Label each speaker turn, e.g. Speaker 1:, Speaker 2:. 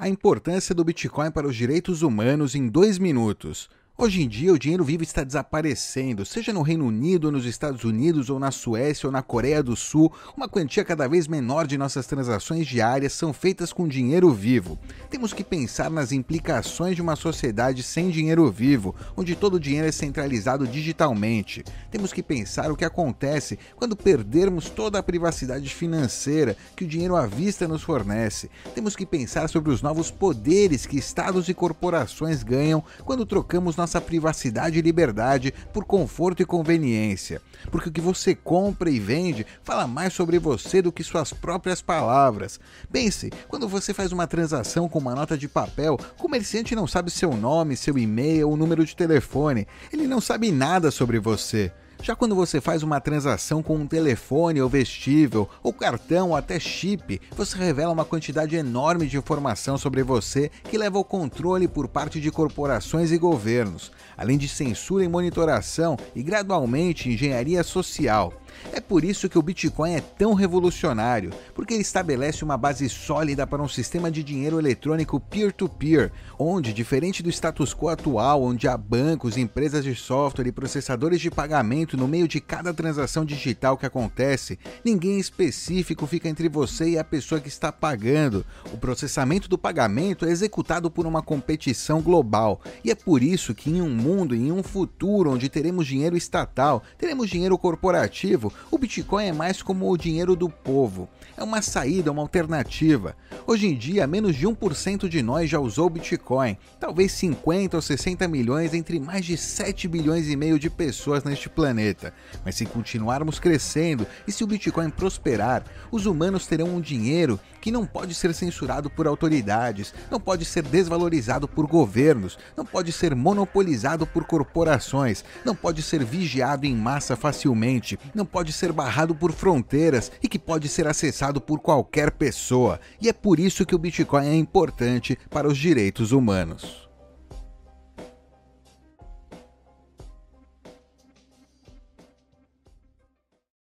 Speaker 1: A importância do Bitcoin para os direitos humanos em dois minutos. Hoje em dia, o dinheiro vivo está desaparecendo, seja no Reino Unido, nos Estados Unidos, ou na Suécia, ou na Coreia do Sul. Uma quantia cada vez menor de nossas transações diárias são feitas com dinheiro vivo. Temos que pensar nas implicações de uma sociedade sem dinheiro vivo, onde todo o dinheiro é centralizado digitalmente. Temos que pensar o que acontece quando perdermos toda a privacidade financeira que o dinheiro à vista nos fornece. Temos que pensar sobre os novos poderes que estados e corporações ganham quando trocamos nossa nossa privacidade e liberdade por conforto e conveniência. Porque o que você compra e vende fala mais sobre você do que suas próprias palavras. Pense, quando você faz uma transação com uma nota de papel, o comerciante não sabe seu nome, seu e-mail ou número de telefone. Ele não sabe nada sobre você. Já quando você faz uma transação com um telefone ou vestível, ou cartão ou até chip, você revela uma quantidade enorme de informação sobre você que leva ao controle por parte de corporações e governos, além de censura e monitoração e gradualmente engenharia social. É por isso que o Bitcoin é tão revolucionário, porque ele estabelece uma base sólida para um sistema de dinheiro eletrônico peer-to-peer, -peer, onde, diferente do status quo atual, onde há bancos, empresas de software e processadores de pagamento no meio de cada transação digital que acontece, ninguém específico fica entre você e a pessoa que está pagando. O processamento do pagamento é executado por uma competição global, e é por isso que em um mundo, em um futuro onde teremos dinheiro estatal, teremos dinheiro corporativo, o Bitcoin é mais como o dinheiro do povo. É uma saída, uma alternativa. Hoje em dia, menos de 1% de nós já usou Bitcoin. Talvez 50 ou 60 milhões entre mais de 7 bilhões e meio de pessoas neste planeta. Mas se continuarmos crescendo e se o Bitcoin prosperar, os humanos terão um dinheiro que não pode ser censurado por autoridades, não pode ser desvalorizado por governos, não pode ser monopolizado por corporações, não pode ser vigiado em massa facilmente, não pode ser barrado por fronteiras e que pode ser acessado por qualquer pessoa. E é por isso que o Bitcoin é importante para os direitos humanos.